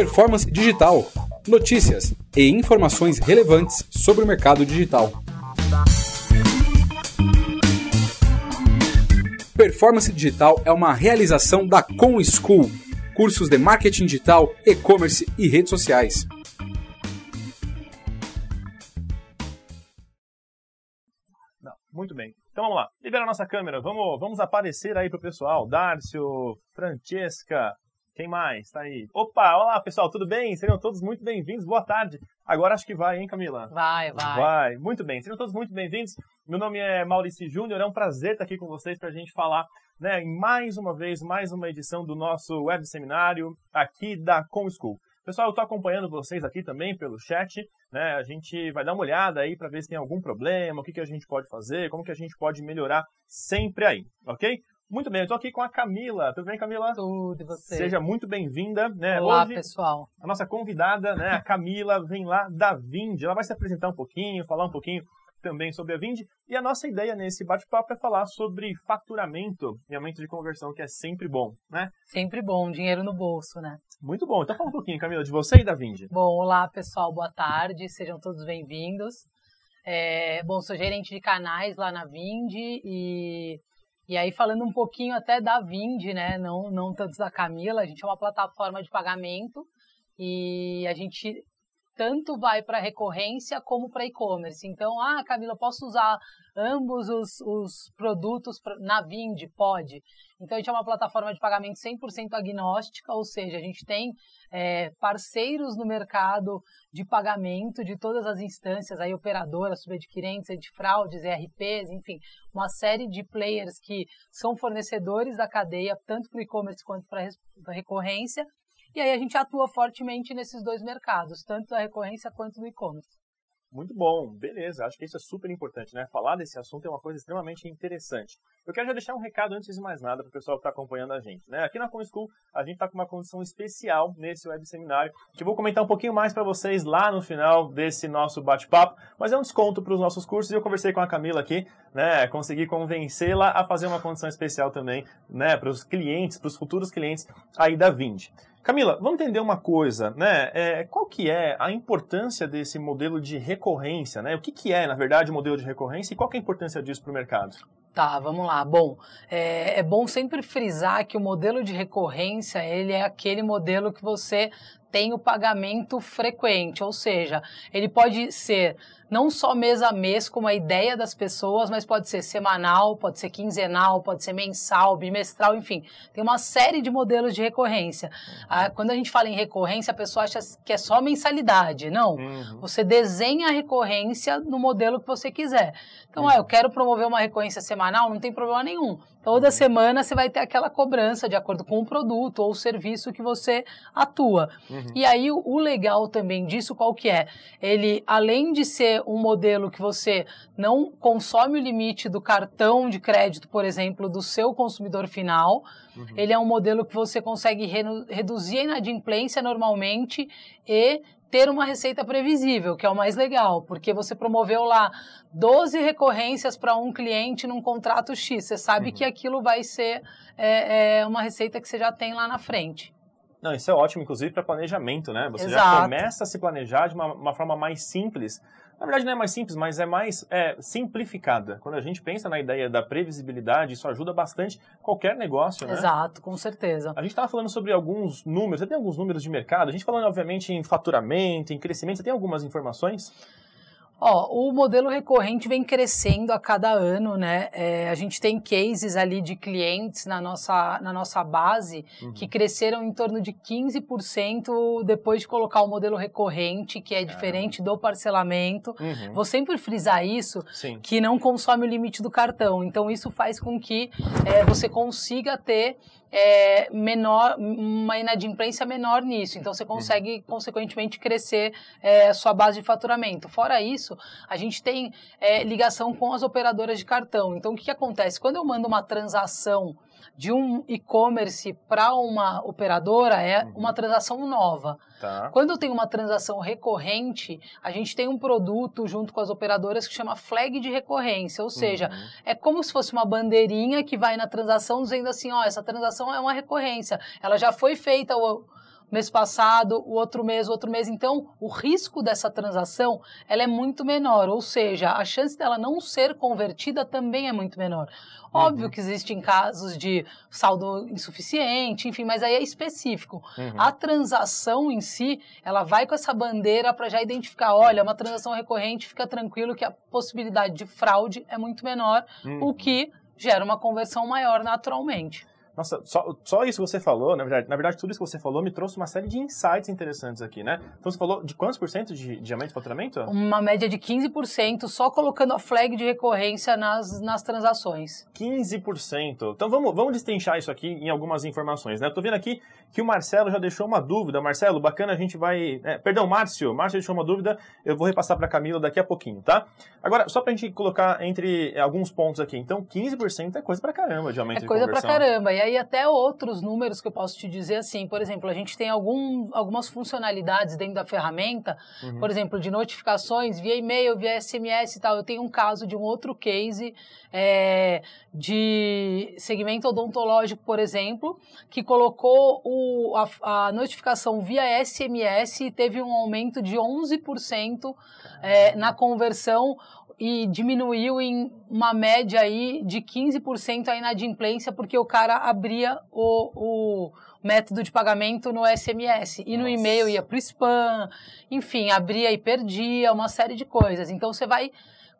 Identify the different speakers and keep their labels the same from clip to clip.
Speaker 1: Performance Digital. Notícias e informações relevantes sobre o mercado digital. Performance Digital é uma realização da Com School, cursos de marketing digital, e-commerce e redes sociais.
Speaker 2: Muito bem. Então vamos lá. Libera a nossa câmera. Vamos, vamos aparecer aí pro pessoal. Dárcio, Francesca, quem mais? Tá aí. Opa, olá pessoal, tudo bem? Sejam todos muito bem-vindos. Boa tarde. Agora acho que vai, hein, Camila?
Speaker 3: Vai, vai.
Speaker 2: Vai. Muito bem. Sejam todos muito bem-vindos. Meu nome é Maurício Júnior. É um prazer estar aqui com vocês para a gente falar, né, em mais uma vez, mais uma edição do nosso web seminário aqui da Com School. Pessoal, eu estou acompanhando vocês aqui também pelo chat, né? A gente vai dar uma olhada aí para ver se tem algum problema, o que, que a gente pode fazer, como que a gente pode melhorar sempre aí, ok? Muito bem, eu estou aqui com a Camila. Tudo bem, Camila?
Speaker 3: Tudo, e você?
Speaker 2: Seja muito bem-vinda. Né?
Speaker 3: Olá,
Speaker 2: Hoje,
Speaker 3: pessoal.
Speaker 2: A nossa convidada, né, a Camila, vem lá da Vind. Ela vai se apresentar um pouquinho, falar um pouquinho também sobre a Vind. E a nossa ideia nesse bate-papo é falar sobre faturamento e aumento de conversão, que é sempre bom, né?
Speaker 3: Sempre bom, dinheiro no bolso, né?
Speaker 2: Muito bom. Então fala um pouquinho, Camila, de você e da Vind.
Speaker 3: Bom, olá, pessoal. Boa tarde. Sejam todos bem-vindos. É, bom, sou gerente de canais lá na Vind e e aí, falando um pouquinho até da Vind, né? Não, não tanto da Camila, a gente é uma plataforma de pagamento e a gente tanto vai para recorrência como para e-commerce. Então, ah, Camila, posso usar ambos os, os produtos na Vind? Pode. Então, a gente é uma plataforma de pagamento 100% agnóstica, ou seja, a gente tem é, parceiros no mercado de pagamento de todas as instâncias, aí operadoras, subadquirentes, de fraudes, ERPs, enfim, uma série de players que são fornecedores da cadeia, tanto para o e-commerce quanto para recorrência, e aí a gente atua fortemente nesses dois mercados, tanto da recorrência quanto do e-commerce.
Speaker 2: Muito bom, beleza. Acho que isso é super importante, né? Falar desse assunto é uma coisa extremamente interessante. Eu quero já deixar um recado antes de mais nada para o pessoal que está acompanhando a gente. Né? Aqui na ComSchool, a gente está com uma condição especial nesse web seminário, que eu vou comentar um pouquinho mais para vocês lá no final desse nosso bate-papo, mas é um desconto para os nossos cursos e eu conversei com a Camila aqui, né? Consegui convencê-la a fazer uma condição especial também, né? Para os clientes, para os futuros clientes aí da Vind. Camila, vamos entender uma coisa, né? É, qual que é a importância desse modelo de recorrência, né? O que, que é, na verdade, o modelo de recorrência e qual é a importância disso para o mercado?
Speaker 3: Tá, vamos lá. Bom, é, é, bom sempre frisar que o modelo de recorrência, ele é aquele modelo que você tem o pagamento frequente, ou seja, ele pode ser não só mês a mês, como a ideia das pessoas, mas pode ser semanal, pode ser quinzenal, pode ser mensal, bimestral, enfim. Tem uma série de modelos de recorrência. Ah, quando a gente fala em recorrência, a pessoa acha que é só mensalidade. Não. Uhum. Você desenha a recorrência no modelo que você quiser. Então, uhum. ah, eu quero promover uma recorrência semanal, não tem problema nenhum. Toda uhum. semana você vai ter aquela cobrança de acordo com o produto ou o serviço que você atua. Uhum. E aí, o legal também disso, qual que é? Ele, além de ser um modelo que você não consome o limite do cartão de crédito, por exemplo, do seu consumidor final. Uhum. Ele é um modelo que você consegue reduzir a inadimplência normalmente e ter uma receita previsível, que é o mais legal, porque você promoveu lá 12 recorrências para um cliente num contrato X. Você sabe uhum. que aquilo vai ser é, é, uma receita que você já tem lá na frente.
Speaker 2: Não, isso é ótimo, inclusive, para planejamento, né? Você Exato. já começa a se planejar de uma, uma forma mais simples na verdade, não é mais simples, mas é mais é, simplificada. Quando a gente pensa na ideia da previsibilidade, isso ajuda bastante qualquer negócio, né?
Speaker 3: Exato, com certeza.
Speaker 2: A gente estava falando sobre alguns números, você tem alguns números de mercado? A gente falando, obviamente, em faturamento, em crescimento, você tem algumas informações?
Speaker 3: Ó, o modelo recorrente vem crescendo a cada ano, né? É, a gente tem cases ali de clientes na nossa, na nossa base uhum. que cresceram em torno de 15% depois de colocar o modelo recorrente, que é diferente do parcelamento. Uhum. Vou sempre frisar isso, Sim. que não consome o limite do cartão. Então, isso faz com que é, você consiga ter é, menor, uma inadimplência menor nisso. Então você consegue, uhum. consequentemente, crescer é, sua base de faturamento. Fora isso, a gente tem é, ligação com as operadoras de cartão. Então o que, que acontece? Quando eu mando uma transação de um e-commerce para uma operadora é uhum. uma transação nova. Tá. Quando tenho uma transação recorrente, a gente tem um produto junto com as operadoras que chama flag de recorrência, ou seja, uhum. é como se fosse uma bandeirinha que vai na transação dizendo assim, ó, essa transação é uma recorrência, ela já foi feita o mês passado, o outro mês, o outro mês. Então, o risco dessa transação ela é muito menor, ou seja, a chance dela não ser convertida também é muito menor. Óbvio uhum. que existem casos de saldo insuficiente, enfim, mas aí é específico. Uhum. A transação em si, ela vai com essa bandeira para já identificar, olha, uma transação recorrente, fica tranquilo que a possibilidade de fraude é muito menor, uhum. o que gera uma conversão maior naturalmente.
Speaker 2: Nossa, só, só isso que você falou, na verdade, na verdade, tudo isso que você falou me trouxe uma série de insights interessantes aqui, né? Então você falou de quantos por cento de, de aumento de faturamento?
Speaker 3: Uma média de 15%, só colocando a flag de recorrência nas, nas transações.
Speaker 2: 15%. Então vamos, vamos destrinchar isso aqui em algumas informações, né? Eu tô vendo aqui que o Marcelo já deixou uma dúvida. Marcelo, bacana, a gente vai. É, perdão, Márcio. Márcio deixou uma dúvida, eu vou repassar para Camila daqui a pouquinho, tá? Agora, só para a gente colocar entre alguns pontos aqui. Então, 15% é coisa para caramba de aumento é de
Speaker 3: coisa
Speaker 2: conversão.
Speaker 3: É coisa para caramba. E aí, até outros números que eu posso te dizer assim, por exemplo, a gente tem algum, algumas funcionalidades dentro da ferramenta, uhum. por exemplo, de notificações via e-mail, via SMS e tal. Eu tenho um caso de um outro case é, de segmento odontológico, por exemplo, que colocou o, a, a notificação via SMS e teve um aumento de 11% é, na conversão e diminuiu em uma média aí de 15% a inadimplência, porque o cara abria o, o método de pagamento no SMS. E no e-mail ia para o spam, enfim, abria e perdia, uma série de coisas. Então você vai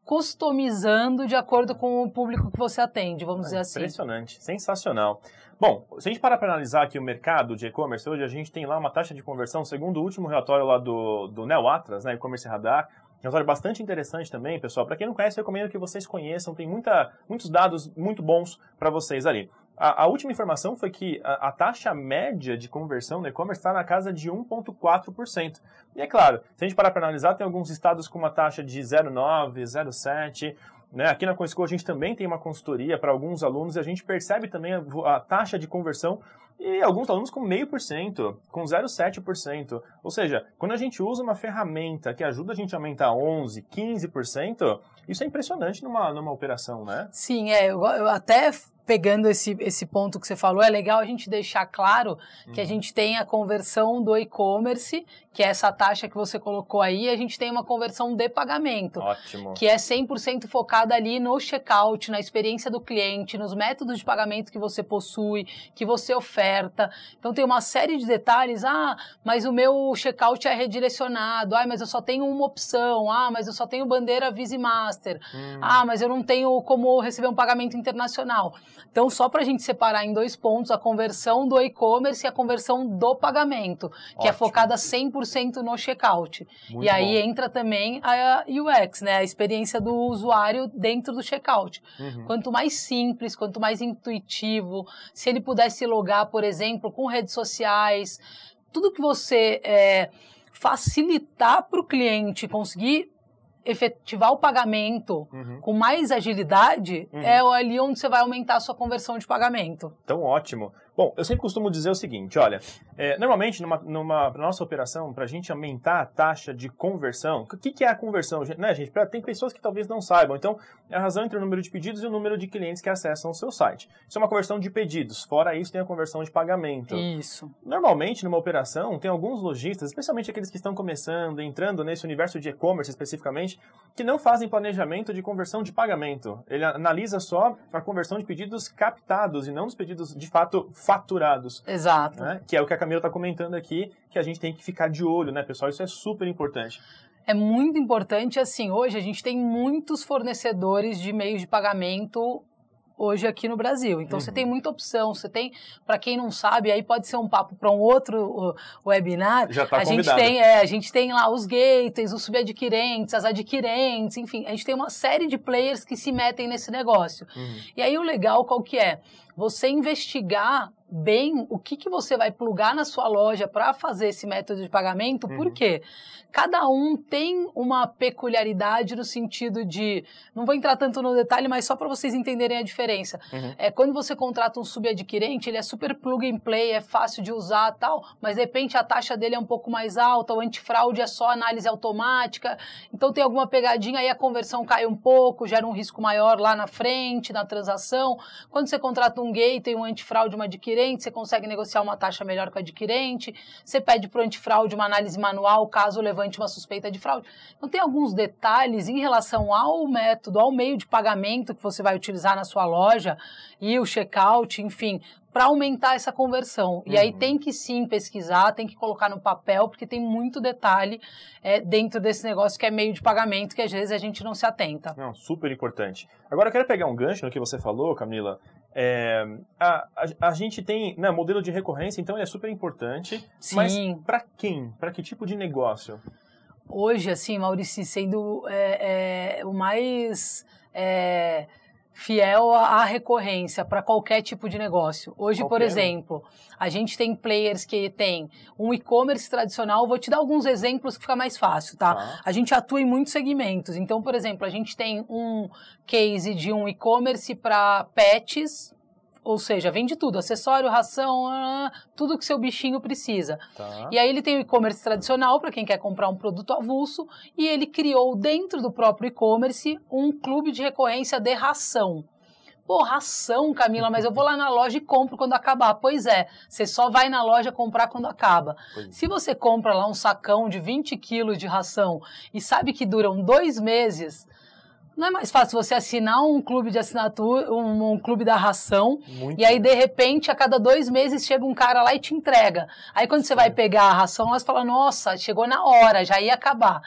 Speaker 3: customizando de acordo com o público que você atende, vamos é, dizer assim.
Speaker 2: Impressionante, sensacional. Bom, se a gente parar para analisar aqui o mercado de e-commerce, hoje a gente tem lá uma taxa de conversão, segundo o último relatório lá do, do Neo Atlas, né, e-commerce radar, Relatório bastante interessante também, pessoal. Para quem não conhece, recomendo que vocês conheçam. Tem muita, muitos dados muito bons para vocês ali. A, a, última informação foi que a, a taxa média de conversão no e-commerce está na casa de 1,4%. E é claro, se a gente parar para analisar, tem alguns estados com uma taxa de 0,9%, 0,7%. Né? Aqui na CoinSchool a gente também tem uma consultoria para alguns alunos e a gente percebe também a, a taxa de conversão e alguns alunos com meio por cento, com 0,7%. Ou seja, quando a gente usa uma ferramenta que ajuda a gente a aumentar 11%, 15%, isso é impressionante numa, numa operação, né?
Speaker 3: Sim, é. Eu, eu até pegando esse, esse ponto que você falou, é legal a gente deixar claro que a uhum. gente tem a conversão do e-commerce, que é essa taxa que você colocou aí, a gente tem uma conversão de pagamento.
Speaker 2: Ótimo.
Speaker 3: Que é 100% focada ali no checkout, na experiência do cliente, nos métodos de pagamento que você possui, que você oferta. Então tem uma série de detalhes. Ah, mas o meu checkout é redirecionado. Ah, mas eu só tenho uma opção. Ah, mas eu só tenho bandeira Visa Master. Hum. Ah, mas eu não tenho como receber um pagamento internacional. Então, só para a gente separar em dois pontos, a conversão do e-commerce e a conversão do pagamento, que é Ótimo. é focada 100% no checkout. Muito e aí bom. entra também a UX, né, a experiência do usuário dentro do checkout. Uhum. Quanto mais simples, quanto mais intuitivo, se ele pudesse logar, por exemplo, com redes sociais, tudo que você é, facilitar para o cliente conseguir efetivar o pagamento uhum. com mais agilidade, uhum. é ali onde você vai aumentar a sua conversão de pagamento.
Speaker 2: Então, ótimo. Bom, eu sempre costumo dizer o seguinte, olha, é, normalmente numa, numa nossa operação, para a gente aumentar a taxa de conversão, o que, que é a conversão, né, gente? Pra, tem pessoas que talvez não saibam, então é a razão entre o número de pedidos e o número de clientes que acessam o seu site. Isso é uma conversão de pedidos, fora isso tem a conversão de pagamento.
Speaker 3: Isso.
Speaker 2: Normalmente, numa operação, tem alguns lojistas, especialmente aqueles que estão começando, entrando nesse universo de e-commerce especificamente, que não fazem planejamento de conversão de pagamento. Ele analisa só a conversão de pedidos captados e não dos pedidos de fato faturados.
Speaker 3: Exato.
Speaker 2: Né? Que é o que a Camila está comentando aqui, que a gente tem que ficar de olho, né, pessoal? Isso é super importante.
Speaker 3: É muito importante, assim, hoje a gente tem muitos fornecedores de meios de pagamento hoje aqui no Brasil. Então uhum. você tem muita opção, você tem, para quem não sabe, aí pode ser um papo para um outro webinar.
Speaker 2: Já tá
Speaker 3: a gente tem, é, a gente tem lá os gateways, os subadquirentes, as adquirentes, enfim, a gente tem uma série de players que se metem nesse negócio. Uhum. E aí o legal qual que é? Você investigar bem o que, que você vai plugar na sua loja para fazer esse método de pagamento, uhum. por quê? Cada um tem uma peculiaridade no sentido de. Não vou entrar tanto no detalhe, mas só para vocês entenderem a diferença. Uhum. É, quando você contrata um subadquirente, ele é super plug and play, é fácil de usar tal, mas de repente a taxa dele é um pouco mais alta, o antifraude é só análise automática, então tem alguma pegadinha aí a conversão cai um pouco, gera um risco maior lá na frente, na transação. Quando você contrata um gate, tem um antifraude, uma adquirente, adquirente, você consegue negociar uma taxa melhor com o adquirente, você pede para o antifraude uma análise manual caso levante uma suspeita de fraude. Então, tem alguns detalhes em relação ao método, ao meio de pagamento que você vai utilizar na sua loja e o checkout, enfim, para aumentar essa conversão. Uhum. E aí uhum. tem que sim pesquisar, tem que colocar no papel, porque tem muito detalhe é, dentro desse negócio que é meio de pagamento, que às vezes a gente não se atenta.
Speaker 2: Não, super importante. Agora eu quero pegar um gancho no que você falou, Camila. É, a, a, a, gente tem né, modelo de recorrência, então ele é super importante. Sim. Mas para quem? Para que tipo de negócio?
Speaker 3: Hoje, assim, Maurício, sendo é, é o mais é, fiel à recorrência para qualquer tipo de negócio. Hoje, por exemplo, a gente tem players que tem um e-commerce tradicional. Vou te dar alguns exemplos que fica mais fácil, tá? Ah. A gente atua em muitos segmentos. Então, por exemplo, a gente tem um case de um e-commerce para pets, ou seja, vende tudo, acessório, ração, ah, tudo que seu bichinho precisa. Tá. E aí ele tem o e-commerce tradicional para quem quer comprar um produto avulso e ele criou dentro do próprio e-commerce um clube de recorrência de ração. Pô, ração, Camila, mas eu vou lá na loja e compro quando acabar. Pois é, você só vai na loja comprar quando acaba. Pois. É. Se você compra lá um sacão de 20 quilos de ração e sabe que duram dois meses, não é mais fácil você assinar um clube de assinatura, um, um clube da ração, Muito e aí, de repente, a cada dois meses chega um cara lá e te entrega. Aí, quando você vai pegar a ração, você fala, nossa, chegou na hora, já ia acabar.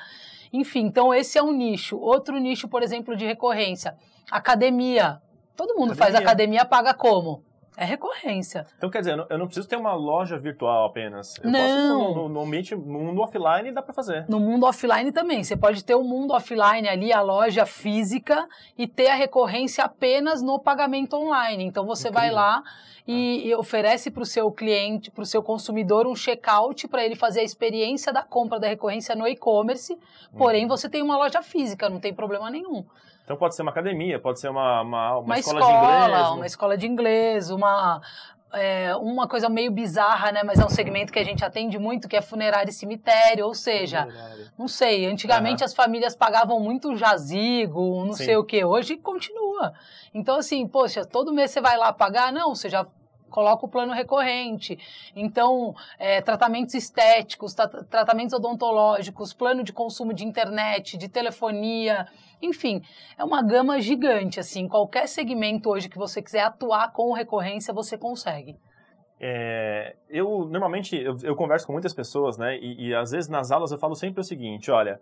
Speaker 3: Enfim, então esse é um nicho. Outro nicho, por exemplo, de recorrência. Academia. Todo mundo academia. faz academia, paga como? É recorrência.
Speaker 2: Então, quer dizer, eu não preciso ter uma loja virtual apenas. Eu
Speaker 3: não.
Speaker 2: Posso, no, no, ambiente, no mundo offline dá para fazer.
Speaker 3: No mundo offline também. Você pode ter o mundo offline ali, a loja física, e ter a recorrência apenas no pagamento online. Então, você Incrível. vai lá e, e oferece para o seu cliente, para o seu consumidor, um checkout para ele fazer a experiência da compra da recorrência no e-commerce. Porém, uhum. você tem uma loja física, não tem problema nenhum.
Speaker 2: Então pode ser uma academia, pode ser uma, uma, uma,
Speaker 3: uma
Speaker 2: escola,
Speaker 3: escola,
Speaker 2: de inglês.
Speaker 3: Uma escola de inglês, uma, é, uma coisa meio bizarra, né? Mas é um segmento que a gente atende muito, que é funerário e cemitério. Ou seja, funerário. não sei, antigamente uhum. as famílias pagavam muito jazigo, não Sim. sei o que. Hoje continua. Então, assim, poxa, todo mês você vai lá pagar? Não, você já coloca o plano recorrente. Então, é, tratamentos estéticos, tratamentos odontológicos, plano de consumo de internet, de telefonia, enfim, é uma gama gigante. Assim, qualquer segmento hoje que você quiser atuar com recorrência, você consegue.
Speaker 2: É, eu normalmente eu, eu, converso com muitas pessoas, né? E, e às vezes nas aulas eu falo sempre o seguinte: olha,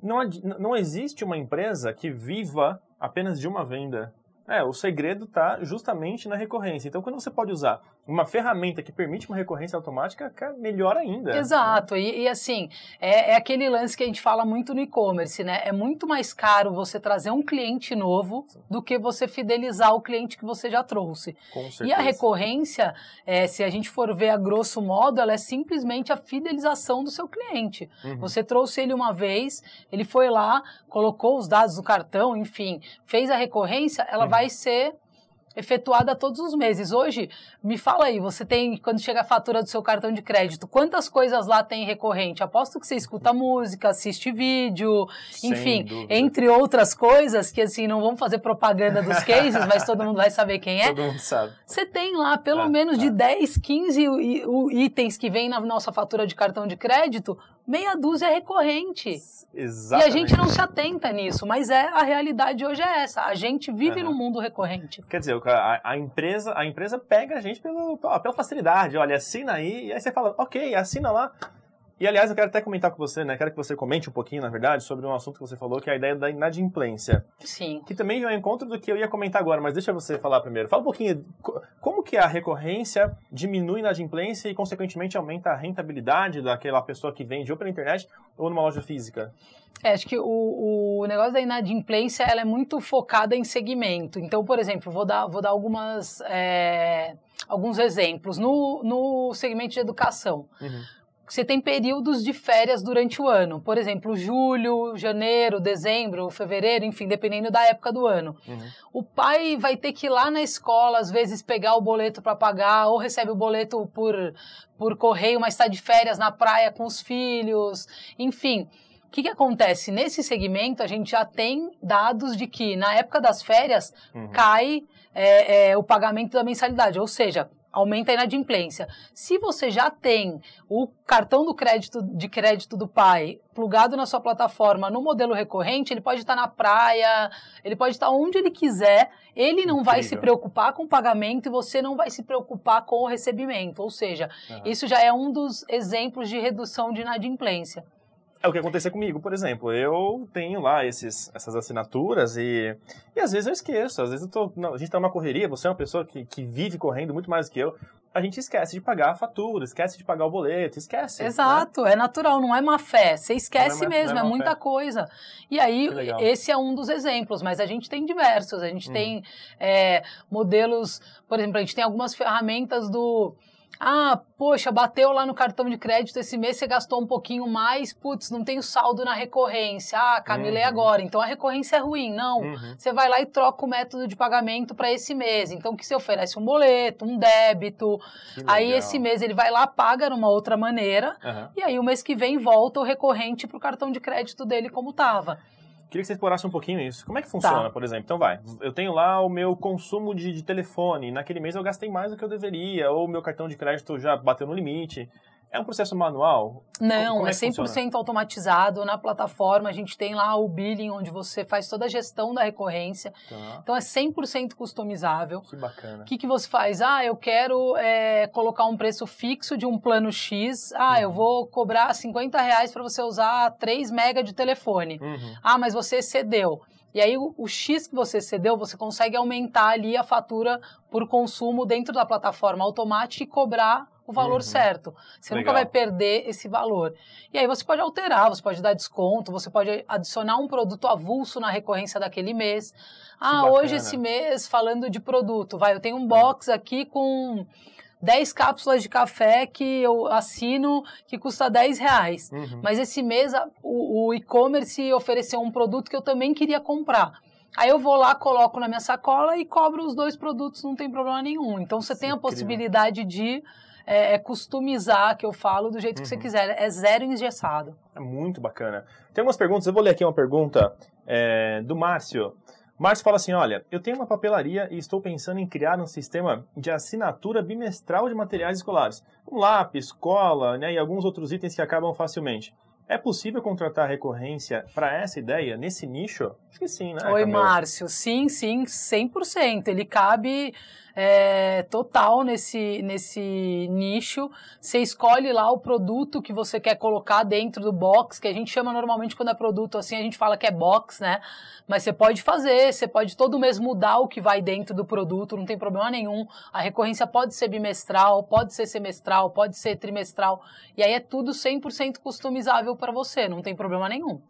Speaker 2: não, não existe uma empresa que viva apenas de uma venda. É, o segredo está justamente na recorrência. Então, quando você pode usar uma ferramenta que permite uma recorrência automática, melhor ainda.
Speaker 3: Exato. Né? E, e, assim, é, é, aquele lance que a gente fala muito no e-commerce, né? É muito mais caro você trazer um cliente novo Sim. do que você fidelizar o cliente que você já trouxe.
Speaker 2: Com certeza.
Speaker 3: E a recorrência, é, se a gente for ver a grosso modo, ela é simplesmente a fidelização do seu cliente. Uhum. Você trouxe ele uma vez, ele foi lá, colocou os dados do cartão, enfim, fez a recorrência, ela uhum. vai ser efetuada todos os meses. Hoje, me fala aí, você tem, quando chega a fatura do seu cartão de crédito, quantas coisas lá tem recorrente? Aposto que você escuta música, assiste vídeo, Sem enfim, dúvida. entre outras coisas que assim, não vamos fazer propaganda dos cases, mas todo mundo vai saber quem é.
Speaker 2: Todo mundo sabe.
Speaker 3: Você tem lá pelo ah, menos ah. de 10, 15 itens que vem na nossa fatura de cartão de crédito, meia dúzia é recorrente.
Speaker 2: Exatamente.
Speaker 3: E a gente não se atenta nisso, mas é a realidade hoje é essa. A gente vive uhum. no mundo recorrente.
Speaker 2: Quer dizer, a, a, empresa, a empresa pega a gente pelo, pela facilidade. Olha, assina aí, e aí você fala, ok, assina lá. E aliás, eu quero até comentar com você, né? Quero que você comente um pouquinho, na verdade, sobre um assunto que você falou, que é a ideia da inadimplência.
Speaker 3: Sim.
Speaker 2: Que também é um encontro do que eu ia comentar agora, mas deixa você falar primeiro. Fala um pouquinho, como que a recorrência diminui a inadimplência e, consequentemente, aumenta a rentabilidade daquela pessoa que vende ou pela internet ou numa loja física?
Speaker 3: É, acho que o, o negócio da inadimplência, ela é muito focada em segmento. Então, por exemplo, vou dar, vou dar algumas, é, alguns exemplos. No, no segmento de educação, uhum você tem períodos de férias durante o ano. Por exemplo, julho, janeiro, dezembro, fevereiro, enfim, dependendo da época do ano. Uhum. O pai vai ter que ir lá na escola, às vezes, pegar o boleto para pagar, ou recebe o boleto por, por correio, mas está de férias na praia com os filhos. Enfim, o que, que acontece? Nesse segmento, a gente já tem dados de que, na época das férias, uhum. cai é, é, o pagamento da mensalidade. Ou seja, aumenta a inadimplência. Se você já tem o cartão do crédito de crédito do pai plugado na sua plataforma no modelo recorrente, ele pode estar na praia, ele pode estar onde ele quiser, ele não Incrível. vai se preocupar com o pagamento e você não vai se preocupar com o recebimento. Ou seja, uhum. isso já é um dos exemplos de redução de inadimplência.
Speaker 2: É o que aconteceu comigo, por exemplo. Eu tenho lá esses, essas assinaturas e, e às vezes eu esqueço. Às vezes tô, não, a gente está numa correria, você é uma pessoa que, que vive correndo muito mais do que eu. A gente esquece de pagar a fatura, esquece de pagar o boleto, esquece.
Speaker 3: Né? Exato, né? é natural, não é má fé. Você esquece é mesmo, é, é muita fé. coisa. E aí, esse é um dos exemplos, mas a gente tem diversos. A gente hum. tem é, modelos, por exemplo, a gente tem algumas ferramentas do ah, poxa, bateu lá no cartão de crédito esse mês, você gastou um pouquinho mais, putz, não tem o saldo na recorrência. Ah, Camila, uhum. é agora. Então a recorrência é ruim. Não. Uhum. Você vai lá e troca o método de pagamento para esse mês. Então que você oferece um boleto, um débito. Aí esse mês ele vai lá, paga numa outra maneira. Uhum. E aí o mês que vem volta o recorrente para o cartão de crédito dele como estava.
Speaker 2: Queria que você explorasse um pouquinho isso. Como é que funciona, tá. por exemplo? Então vai, eu tenho lá o meu consumo de, de telefone, naquele mês eu gastei mais do que eu deveria, ou o meu cartão de crédito já bateu no limite. É um processo manual?
Speaker 3: Não, Como é, é 100% funciona? automatizado. Na plataforma a gente tem lá o billing, onde você faz toda a gestão da recorrência. Tá. Então é 100% customizável.
Speaker 2: Que bacana.
Speaker 3: O que, que você faz? Ah, eu quero é, colocar um preço fixo de um plano X. Ah, uhum. eu vou cobrar 50 reais para você usar 3 mega de telefone. Uhum. Ah, mas você cedeu. E aí, o, o, X que você cedeu, você consegue aumentar ali a fatura por consumo dentro da plataforma automática e cobrar o valor uhum. certo. Você Legal. nunca vai perder esse valor. E aí você pode alterar, você pode dar desconto, você pode adicionar um produto avulso na recorrência daquele mês. Ah, hoje esse mês, falando de produto, vai, eu tenho um box aqui com 10 cápsulas de café que eu assino que custa 10 reais. Uhum. Mas esse mês o, o e-commerce ofereceu um produto que eu também queria comprar. Aí eu vou lá, coloco na minha sacola e cobro os dois produtos, não tem problema nenhum. Então você Sim, tem a possibilidade de é, é, customizar, que eu falo, do jeito uhum. que você uhum. quiser. É zero engessado.
Speaker 2: É muito bacana. Tem algumas perguntas, eu vou ler aqui uma pergunta é, do Márcio. Márcio fala assim: olha, eu tenho uma papelaria e estou pensando em criar um sistema de assinatura bimestral de materiais escolares, como lápis, cola né, e alguns outros itens que acabam facilmente. É possível contratar recorrência para essa ideia, nesse nicho? Acho que sim, né?
Speaker 3: Oi, Camila? Márcio. Sim, sim, 100%. Ele cabe é, total nesse, nesse nicho. Você escolhe lá o produto que você quer colocar dentro do box, que a gente chama normalmente quando é produto assim, a gente fala que é box, né? Mas você pode fazer, você pode todo mês mudar o que vai dentro do produto, não tem problema nenhum. A recorrência pode ser bimestral, pode ser semestral, pode ser trimestral. E aí é tudo 100% customizável para você, não tem problema nenhum.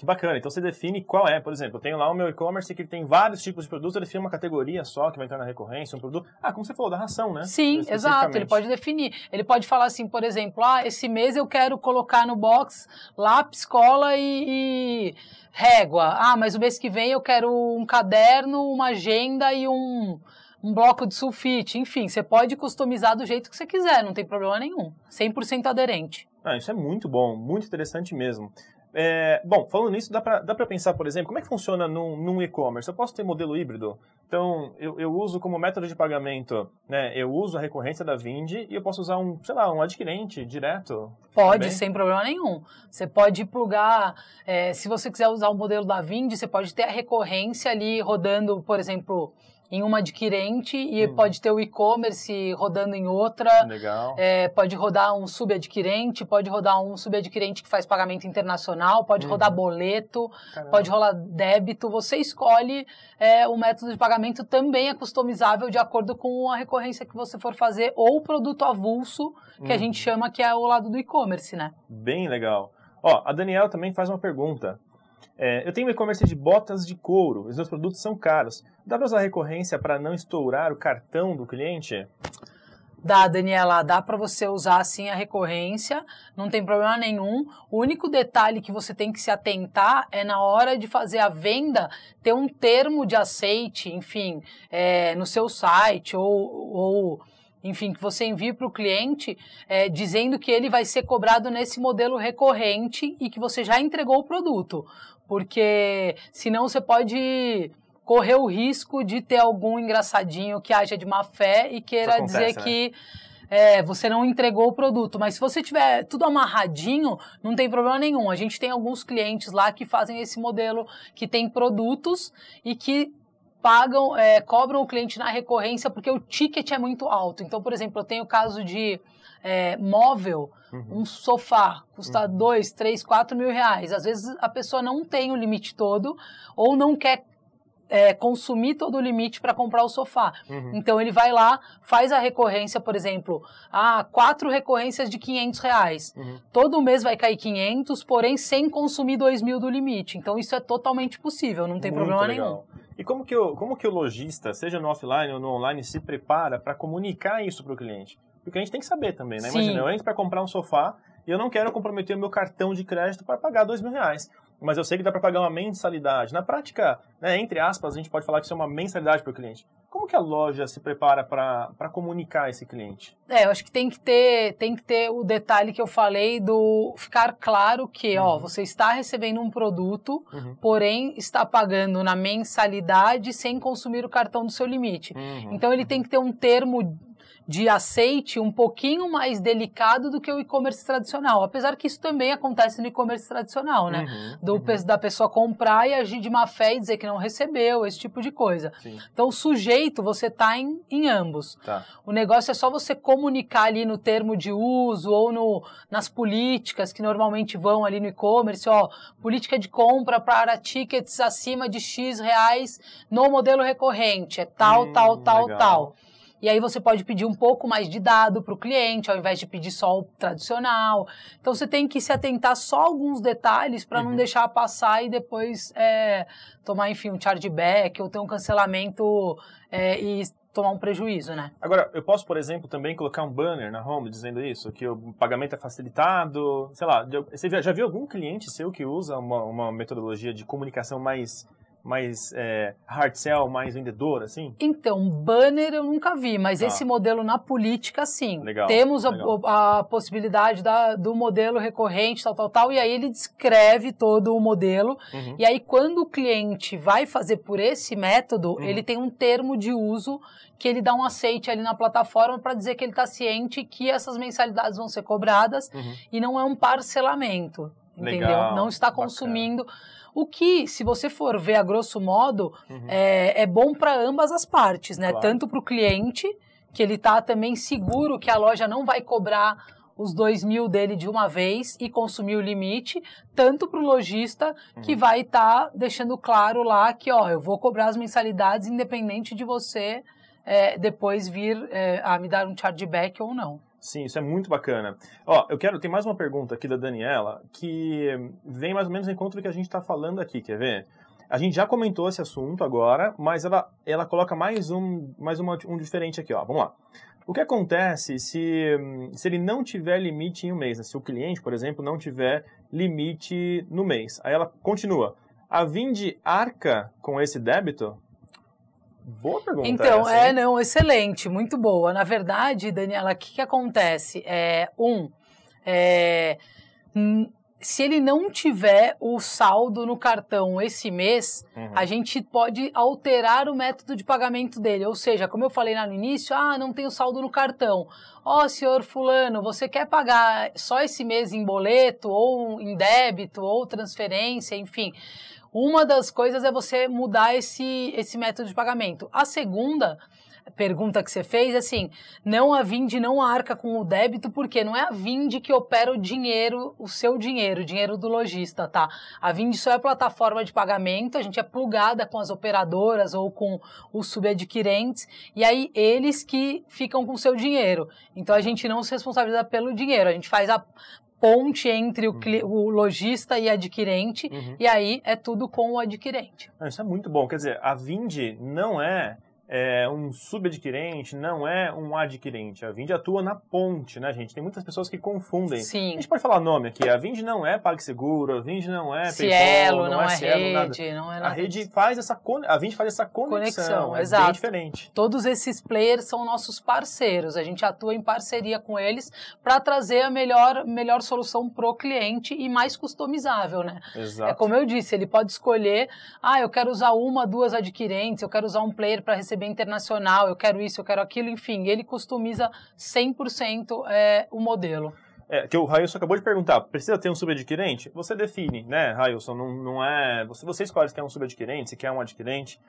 Speaker 2: Que bacana. Então você define qual é, por exemplo, eu tenho lá o meu e-commerce que tem vários tipos de produtos, ele define uma categoria só que vai entrar na recorrência, um produto. Ah, como você falou, da ração, né?
Speaker 3: Sim, exato. Ele pode definir. Ele pode falar assim, por exemplo, ah, esse mês eu quero colocar no box lápis, cola e, e régua. Ah, mas o mês que vem eu quero um caderno, uma agenda e um um bloco de sulfite, enfim, você pode customizar do jeito que você quiser, não tem problema nenhum. 100% aderente.
Speaker 2: Ah, isso é muito bom, muito interessante mesmo. É, bom, falando nisso, dá para pensar, por exemplo, como é que funciona num, num e-commerce? Eu posso ter modelo híbrido? Então, eu, eu, uso como método de pagamento, né? Eu uso a recorrência da Vindi e eu posso usar um, sei lá, um adquirente direto?
Speaker 3: Pode, também? sem problema nenhum. Você pode plugar, é, se você quiser usar o modelo da Vindi, você pode ter a recorrência ali rodando, por exemplo, em uma adquirente e hum. pode ter o e-commerce rodando em outra.
Speaker 2: Legal.
Speaker 3: É, pode rodar um subadquirente, pode rodar um subadquirente que faz pagamento internacional, pode uhum. rodar boleto, Caramba. pode rolar débito. Você escolhe é, o método de pagamento também é customizável de acordo com a recorrência que você for fazer ou o produto avulso, que uhum. a gente chama que é o lado do e-commerce, né?
Speaker 2: Bem legal. Ó, a Daniela também faz uma pergunta. É, eu tenho um e-commerce de botas de couro, os meus produtos são caros. Dá para usar recorrência para não estourar o cartão do cliente?
Speaker 3: Dá, Daniela, dá para você usar sim a recorrência, não tem problema nenhum. O único detalhe que você tem que se atentar é na hora de fazer a venda ter um termo de aceite, enfim, é, no seu site ou, ou enfim, que você envie para o cliente é, dizendo que ele vai ser cobrado nesse modelo recorrente e que você já entregou o produto. Porque senão você pode correr o risco de ter algum engraçadinho que haja de má fé e queira
Speaker 2: acontece,
Speaker 3: dizer
Speaker 2: né?
Speaker 3: que é, você não entregou o produto. Mas se você tiver tudo amarradinho, não tem problema nenhum. A gente tem alguns clientes lá que fazem esse modelo, que tem produtos e que pagam, é, cobram o cliente na recorrência porque o ticket é muito alto. Então, por exemplo, eu tenho o caso de é, móvel,
Speaker 2: Uhum.
Speaker 3: um sofá, custa dois, três, quatro mil reais. Às vezes a pessoa não tem o limite todo ou não quer é, consumir todo o limite para comprar o sofá.
Speaker 2: Uhum.
Speaker 3: Então ele vai lá, faz a recorrência, por exemplo, ah, quatro recorrências de 500 reais.
Speaker 2: Uhum.
Speaker 3: Todo mês vai cair 500, porém sem consumir 2 mil do limite. Então isso é totalmente possível, não tem
Speaker 2: Muito
Speaker 3: problema
Speaker 2: legal.
Speaker 3: nenhum.
Speaker 2: E como que, o, como que o lojista, seja no offline ou no online, se prepara para comunicar isso para o cliente? Porque a gente tem que saber também, né?
Speaker 3: Sim.
Speaker 2: Imagina, eu entro para comprar um sofá e eu não quero comprometer o meu cartão de crédito para pagar dois mil reais. Mas eu sei que dá para pagar uma mensalidade. Na prática, né, entre aspas, a gente pode falar que isso é uma mensalidade para o cliente. Como que a loja se prepara para comunicar esse cliente?
Speaker 3: É, eu acho que tem que ter, tem que ter o detalhe que eu falei do ficar claro que, ó,
Speaker 2: Uhum.
Speaker 3: você está recebendo um produto,
Speaker 2: Uhum.
Speaker 3: porém está pagando na mensalidade sem consumir o cartão do seu limite.
Speaker 2: Uhum.
Speaker 3: Então ele tem que ter um termo de aceite um pouquinho mais delicado do que o e-commerce tradicional. Apesar que isso também acontece no e-commerce tradicional, né?
Speaker 2: Uhum.
Speaker 3: Do,
Speaker 2: Uhum.
Speaker 3: Da pessoa comprar e agir de má fé e dizer que não recebeu, esse tipo de coisa.
Speaker 2: Sim,
Speaker 3: Então, o sujeito, você tá em, em ambos.
Speaker 2: tá.
Speaker 3: O negócio é só você comunicar ali no termo de uso ou no, nas políticas que normalmente vão ali no e-commerce, ó, política de compra para tickets acima de X reais no modelo recorrente, é tal,
Speaker 2: Hum,
Speaker 3: tal, tal,
Speaker 2: legal.
Speaker 3: tal. E aí você pode pedir um pouco mais de dado para o cliente, ao invés de pedir só o tradicional. Então você tem que se atentar só a alguns detalhes para não
Speaker 2: Uhum.
Speaker 3: deixar passar e depois é, tomar, enfim, um chargeback ou ter um cancelamento é, e tomar um prejuízo, né?
Speaker 2: Agora, eu posso, por exemplo, também colocar um banner na home dizendo isso, que o pagamento é facilitado, sei lá, já- você já- já viu algum cliente seu que usa uma, uma metodologia de comunicação mais, mais é, hard sell, mais vendedor, assim?
Speaker 3: Então, banner eu nunca vi, mas
Speaker 2: Tá.
Speaker 3: esse modelo na política, sim.
Speaker 2: Legal,
Speaker 3: Temos a,
Speaker 2: legal.
Speaker 3: a possibilidade da- do modelo recorrente, tal, tal, tal, e aí ele descreve todo o modelo.
Speaker 2: Uhum.
Speaker 3: E aí, quando o cliente vai fazer por esse método,
Speaker 2: Uhum.
Speaker 3: ele tem um termo de uso que ele dá um aceite ali na plataforma para dizer que ele está ciente que essas mensalidades vão ser cobradas
Speaker 2: Uhum.
Speaker 3: e não é um parcelamento, entendeu?
Speaker 2: Legal,
Speaker 3: não está
Speaker 2: bacana.
Speaker 3: O que, se você for ver a grosso modo,
Speaker 2: Uhum.
Speaker 3: é, é bom para ambas as partes, né?
Speaker 2: Claro.
Speaker 3: Tanto para o cliente, que ele está também seguro que a loja não vai cobrar os dois mil dele de uma vez e consumir o limite, tanto para o lojista que
Speaker 2: Uhum.
Speaker 3: vai estar deixando claro lá que, ó, eu vou cobrar as mensalidades independente de você é, depois vir é, a me dar um chargeback ou não.
Speaker 2: Sim, isso é muito bacana. Ó, eu quero, tem mais uma pergunta aqui da Daniela, que vem mais ou menos em encontro do que a gente está falando aqui, quer ver? A gente já comentou esse assunto agora, mas ela, ela coloca mais um, mais uma, um diferente aqui, ó. Vamos lá. O que acontece se, se ele não tiver limite em um mês? né? Se o cliente, por exemplo, não tiver limite no mês. Aí ela continua. A Vind arca com esse débito? Boa pergunta.
Speaker 3: Então,
Speaker 2: essa,
Speaker 3: é, não, excelente, muito boa. Na verdade, Daniela, o que, que acontece? É, um, é, hum, se ele não tiver o saldo no cartão esse mês,
Speaker 2: Uhum.
Speaker 3: a gente pode alterar o método de pagamento dele. Ou seja, como eu falei lá no início, ah, não tem o saldo no cartão. Ó, senhor fulano, você quer pagar só esse mês em boleto, ou em débito, ou transferência, enfim. Uma das coisas é você mudar esse, esse método de pagamento. A segunda pergunta que você fez, assim, não a Vind não arca com o débito, porque não é a Vind que opera o dinheiro, o seu dinheiro, o dinheiro do lojista, tá? A Vind só é plataforma de pagamento, a gente é plugada com as operadoras ou com os subadquirentes, e aí eles que ficam com o seu dinheiro. Então a gente não se responsabiliza pelo dinheiro, a gente faz a ponte entre o, cli- o lojista e adquirente,
Speaker 2: Uhum.
Speaker 3: e aí é tudo com o adquirente.
Speaker 2: Ah, Isso é muito bom. Quer dizer, a Vind não é, é um subadquirente, não é um adquirente. A Vind atua na ponte, né, gente? Tem muitas pessoas que confundem.
Speaker 3: Sim.
Speaker 2: A gente pode falar nome aqui. A Vind não é PagSeguro, a Vind não é
Speaker 3: Cielo,
Speaker 2: PayPal, não,
Speaker 3: não
Speaker 2: é,
Speaker 3: é
Speaker 2: Cielo, nada.
Speaker 3: rede, não é
Speaker 2: A
Speaker 3: nada
Speaker 2: rede
Speaker 3: disso.
Speaker 2: faz essa con... a Vind faz essa conexão,
Speaker 3: Conexão,
Speaker 2: é bem
Speaker 3: exato.
Speaker 2: diferente.
Speaker 3: Todos esses players são nossos parceiros. A gente atua em parceria com eles para trazer a melhor, melhor solução pro cliente e mais customizável, né?
Speaker 2: Exato.
Speaker 3: É como eu disse, ele pode escolher, ah, eu quero usar uma, duas adquirentes, eu quero usar um player para receber internacional, eu quero isso, eu quero aquilo, enfim, ele customiza 100% é, o modelo.
Speaker 2: É, que o Railson acabou de perguntar, precisa ter um subadquirente? Você define, né, Railson? Não, não é. Você, você escolhe se quer um subadquirente, se quer um adquirente.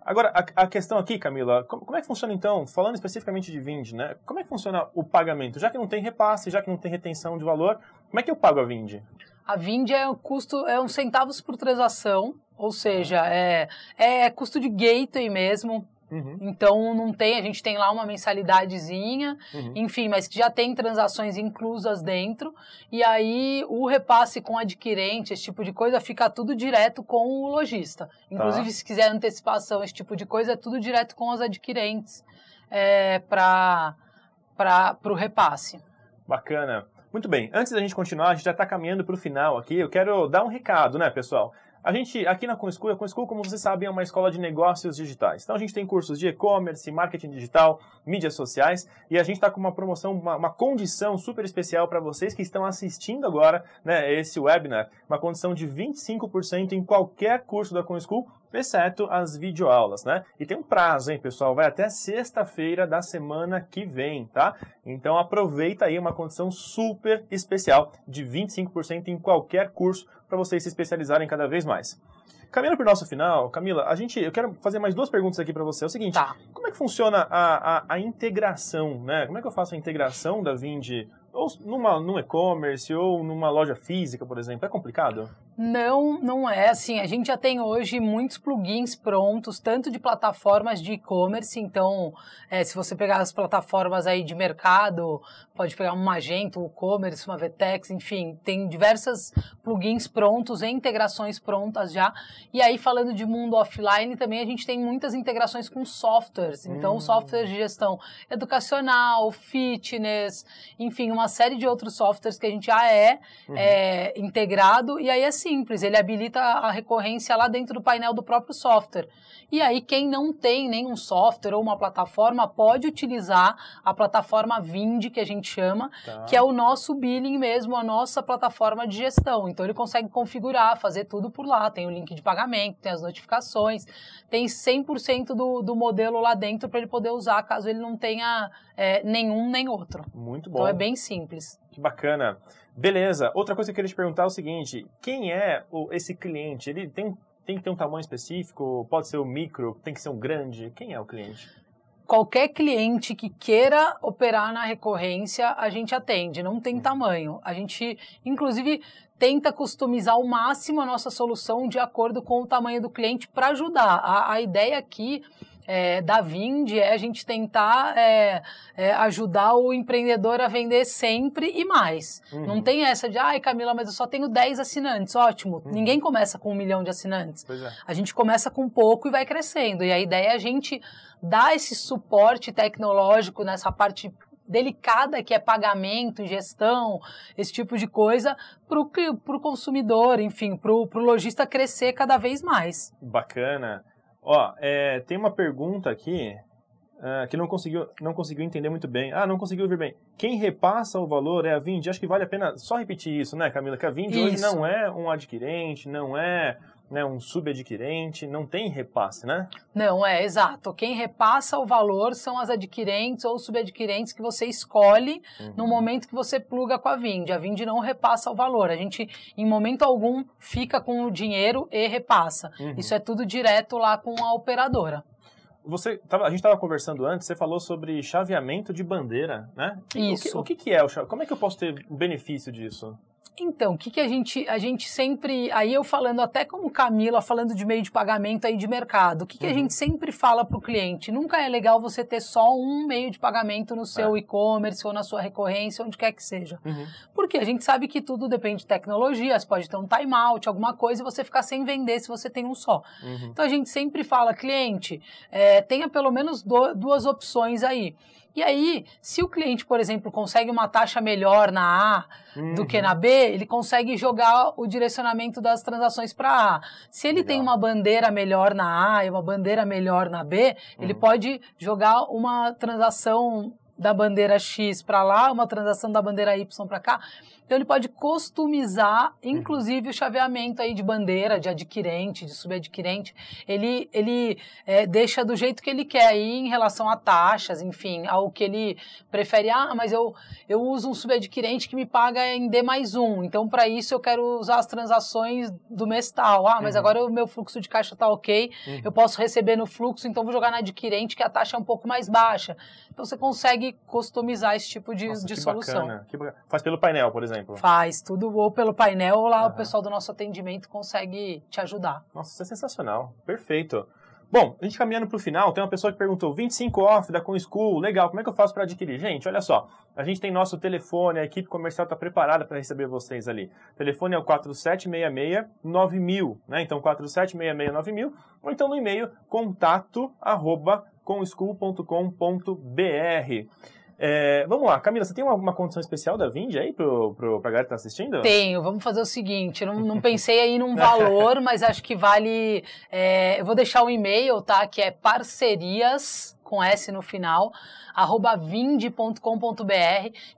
Speaker 2: Agora, a, a questão aqui, Camila, como, como é que funciona então, falando especificamente de Vind, né? Como é que funciona o pagamento? Já que não tem repasse, já que não tem retenção de valor, como é que eu pago a Vind?
Speaker 3: A Vind é um custo, é uns centavos por transação, ou seja, é, é custo de gateway mesmo.
Speaker 2: Uhum,
Speaker 3: Então não tem, a gente tem lá uma mensalidadezinha,
Speaker 2: uhum.
Speaker 3: enfim, mas que já tem transações inclusas dentro. E aí o repasse com adquirente, esse tipo de coisa, fica tudo direto com o lojista. Inclusive, se quiser antecipação, esse tipo de coisa, é tudo direto com os adquirentes é, para o repasse.
Speaker 2: Bacana. Muito bem, antes da gente continuar, a gente já está caminhando para o final aqui. Eu quero dar um recado, né, pessoal? A gente, aqui na ComSchool, a ComSchool, como vocês sabem, é uma escola de negócios digitais. Então, a gente tem cursos de e-commerce, marketing digital, mídias sociais, e a gente está com uma promoção, uma, uma condição super especial para vocês que estão assistindo agora né, esse webinar. Uma condição de 25% em qualquer curso da ComSchool, exceto as videoaulas, né? E tem um prazo, hein, pessoal? Vai até sexta-feira da semana que vem, tá? Então, aproveita aí uma condição super especial de 25% em qualquer curso para vocês se especializarem cada vez mais. Caminhando para o nosso final, Camila, a gente, eu quero fazer mais duas perguntas aqui para você. É o seguinte,
Speaker 3: Tá.
Speaker 2: como é que funciona a, a, a integração, né? Como é que eu faço a integração da Vind ou numa, num e-commerce ou numa loja física, por exemplo? É complicado?
Speaker 3: Não, não é assim. A gente já tem hoje muitos plugins prontos, tanto de plataformas de e-commerce. Então, é, se você pegar as plataformas aí de mercado, pode pegar uma Magento, um e-commerce, uma Vetex, enfim, tem diversas plugins prontos e integrações prontas já. E aí, falando de mundo offline, também a gente tem muitas integrações com softwares. Então,
Speaker 2: Hum.
Speaker 3: softwares de gestão educacional, fitness, enfim, uma série de outros softwares que a gente já é
Speaker 2: Uhum.
Speaker 3: é, integrado e aí é simples, ele habilita a recorrência lá dentro do painel do próprio software. E aí quem não tem nenhum software ou uma plataforma pode utilizar a plataforma Vind, que a gente chama,
Speaker 2: Tá.
Speaker 3: que é o nosso billing mesmo, a nossa plataforma de gestão. Então ele consegue configurar, fazer tudo por lá, tem o link de pagamento, tem as notificações, tem 100% do, do modelo lá dentro para ele poder usar, caso ele não tenha é, nenhum nem outro.
Speaker 2: Muito bom.
Speaker 3: Então é bem simples.
Speaker 2: Que bacana. Beleza. Outra coisa que eu queria te perguntar é o seguinte: quem é o, esse cliente? Ele tem, tem que ter um tamanho específico? Pode ser um micro? Tem que ser um grande? Quem é o cliente?
Speaker 3: qualquer cliente que queira operar na recorrência, a gente atende, não tem tamanho. A gente, inclusive, tenta customizar ao máximo a nossa solução de acordo com o tamanho do cliente para ajudar. A, a ideia aqui é, da Vind é a gente tentar é, é, ajudar o empreendedor a vender sempre e mais.
Speaker 2: Uhum.
Speaker 3: Não tem essa de, ai Camila, mas eu só tenho 10 assinantes, ótimo. Ninguém começa com um milhão de assinantes.
Speaker 2: É.
Speaker 3: A gente começa com pouco e vai crescendo. E a ideia é a gente dar esse suporte tecnológico nessa parte delicada que é pagamento, gestão, esse tipo de coisa, para o consumidor, enfim, para o lojista crescer cada vez mais.
Speaker 2: Bacana. Ó, é, tem uma pergunta aqui ah, que não conseguiu, não conseguiu entender muito bem. Ah, não conseguiu ouvir bem. Quem repassa o valor é a Vind. Acho que vale a pena só repetir isso, né, Camila? Que a Vind hoje não é um adquirente, não é né, um subadquirente, não tem repasse, né?
Speaker 3: Não, é exato. Quem repassa o valor são as adquirentes ou subadquirentes que você escolhe no momento que você pluga com a Vind. A Vind não repassa o valor. A gente, em momento algum, fica com o dinheiro e repassa.
Speaker 2: Uhum.
Speaker 3: Isso é tudo direto lá com a operadora.
Speaker 2: Você tava, a gente estava conversando antes, você falou sobre chaveamento de bandeira, né?
Speaker 3: Isso.
Speaker 2: O que, o que que é o chave... Como é que eu posso ter o benefício disso?
Speaker 3: Então, o que, que a gente a gente sempre aí eu falando até como Camila falando de meio de pagamento aí de mercado, o que, que a
Speaker 2: Uhum.
Speaker 3: gente sempre fala para o cliente? Nunca é legal você ter só um meio de pagamento no seu
Speaker 2: É.
Speaker 3: e-commerce ou na sua recorrência, onde quer que seja.
Speaker 2: Uhum.
Speaker 3: Por Porque a gente sabe que tudo depende de tecnologia, você pode ter um timeout, alguma coisa, e você ficar sem vender se você tem um só. Uhum. Então a gente sempre fala, cliente, é, tenha pelo menos do, duas opções aí. E aí, se o cliente, por exemplo, consegue uma taxa melhor na A uhum. do que na B, ele consegue jogar o direcionamento das transações para A. Se ele Legal. tem uma bandeira melhor na A e uma bandeira melhor na B, uhum. ele pode jogar uma transação da bandeira X para lá, uma transação da bandeira Y para cá. Então ele pode customizar, inclusive, o chaveamento aí de bandeira, de adquirente, de subadquirente. Ele, ele é, deixa do jeito que ele quer aí em relação a taxas, enfim, ao que ele prefere. Ah, mas eu, eu uso um subadquirente que me paga em D mais um. Então, para isso, eu quero usar as transações do mês tal. Ah, mas uhum. agora o meu fluxo de caixa está ok, uhum. eu posso receber no fluxo, então vou jogar na adquirente que a taxa é um pouco mais baixa. Então, você consegue customizar esse tipo de, Nossa, de
Speaker 2: que
Speaker 3: solução.
Speaker 2: Bacana, que bacana. Faz pelo painel, por exemplo exemplo?
Speaker 3: Faz, tudo ou pelo painel ou lá uhum. o pessoal do nosso atendimento consegue te ajudar.
Speaker 2: Nossa, isso é sensacional. Perfeito. Bom, a gente caminhando para o final, tem uma pessoa que perguntou 25 off da ComSchool, legal, como é que eu faço para adquirir? Gente, olha só, a gente tem nosso telefone, a equipe comercial está preparada para receber vocês ali. O telefone é o 4766-9000, né? Então, 4766-9000, ou então no e-mail, contato arroba comschool.com.br. É, vamos lá, Camila, você tem uma, uma condição especial da Vind aí pro, pro, pra galera que tá assistindo?
Speaker 3: Tenho, vamos fazer o seguinte, não, não pensei aí num valor, mas acho que vale, é, eu vou deixar o um e-mail, tá, que é parcerias, com S no final, arroba vind.com.br.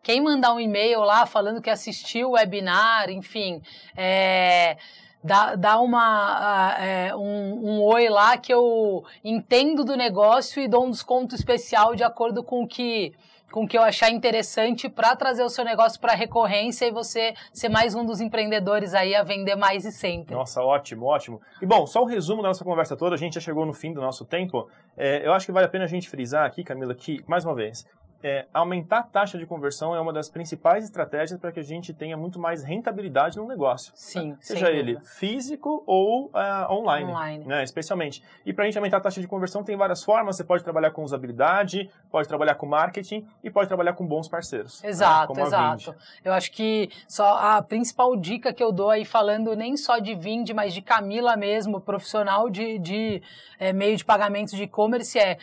Speaker 3: Quem mandar um e-mail lá falando que assistiu o webinar, enfim, é, dá, dá uma, uh, um, um, oi lá que eu entendo do negócio e dou um desconto especial de acordo com o que com o que eu achar interessante para trazer o seu negócio para recorrência e você ser mais um dos empreendedores aí a vender mais e sempre.
Speaker 2: Nossa, ótimo, ótimo. E bom, só o resumo da nossa conversa toda, a gente já chegou no fim do nosso tempo. É, eu acho que vale a pena a gente frisar aqui, Camila, que, mais uma vez, é, aumentar a taxa de conversão é uma das principais estratégias para que a gente tenha muito mais rentabilidade no negócio.
Speaker 3: Sim. Né?
Speaker 2: Seja ele físico ou uh, online.
Speaker 3: Online.
Speaker 2: Né? Especialmente. E para a gente aumentar a taxa de conversão tem várias formas. Você pode trabalhar com usabilidade, pode trabalhar com marketing e pode trabalhar com bons parceiros.
Speaker 3: Né? Exato, né? exato. Eu acho que só a principal dica que eu dou aí, falando nem só de Vind, mas de Camila mesmo, profissional de, de é, meio de pagamentos de e-commerce, é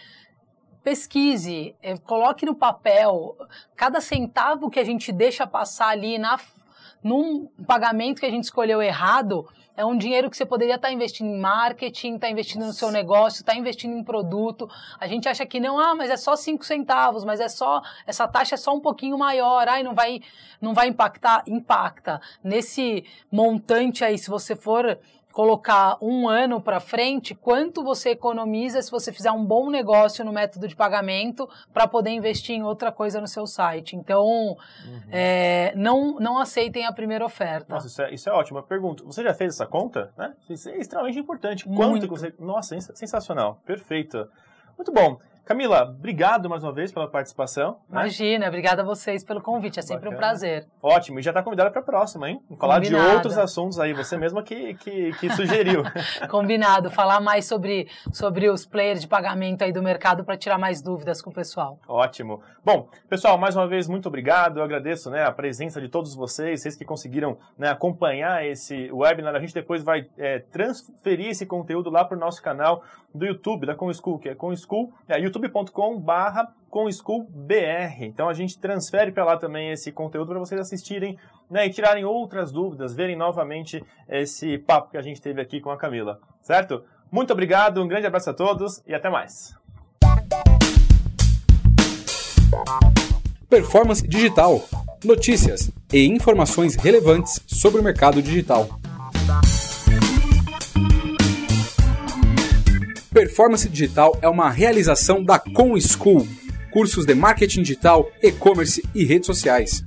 Speaker 3: pesquise, é, coloque no papel cada centavo que a gente deixa passar ali na, num pagamento que a gente escolheu errado, é um dinheiro que você poderia estar investindo em marketing, estar investindo no seu negócio, estar investindo em produto. A gente acha que não, ah, mas é só 5 centavos, mas é só, essa taxa é só um pouquinho maior, ai, não vai, não vai impactar? Impacta. Nesse montante aí, se você for colocar um ano para frente, quanto você economiza se você fizer um bom negócio no método de pagamento para poder investir em outra coisa no seu site. Então, uhum. é, não, não aceitem a primeira oferta.
Speaker 2: Nossa, isso é, isso é ótimo. Eu pergunto, você já fez essa conta? Né? Isso é extremamente importante. Quanto Muito. você... Nossa, sensacional. Perfeito. Muito bom. Camila, obrigado mais uma vez pela participação.
Speaker 3: Né? Imagina, obrigada a vocês pelo convite, é sempre Bacana. um prazer.
Speaker 2: Ótimo, e já está convidada para a próxima, hein? Falar Combinado. de outros assuntos aí, você mesma que, que, que sugeriu.
Speaker 3: Combinado, falar mais sobre, sobre os players de pagamento aí do mercado para tirar mais dúvidas com o pessoal.
Speaker 2: Ótimo. Bom, pessoal, mais uma vez, muito obrigado, eu agradeço né, a presença de todos vocês, vocês que conseguiram né, acompanhar esse webinar, a gente depois vai é, transferir esse conteúdo lá para o nosso canal do YouTube, da ComSchool, que é ComSchool, é youtube.com barra ComSchoolBR. Então a gente transfere para lá também esse conteúdo para vocês assistirem né, e tirarem outras dúvidas, verem novamente esse papo que a gente teve aqui com a Camila, certo? Muito obrigado, um grande abraço a todos e até mais.
Speaker 1: Performance Digital. Notícias e informações relevantes sobre o mercado digital. Performance Digital é uma realização da Com School, cursos de marketing digital, e-commerce e redes sociais.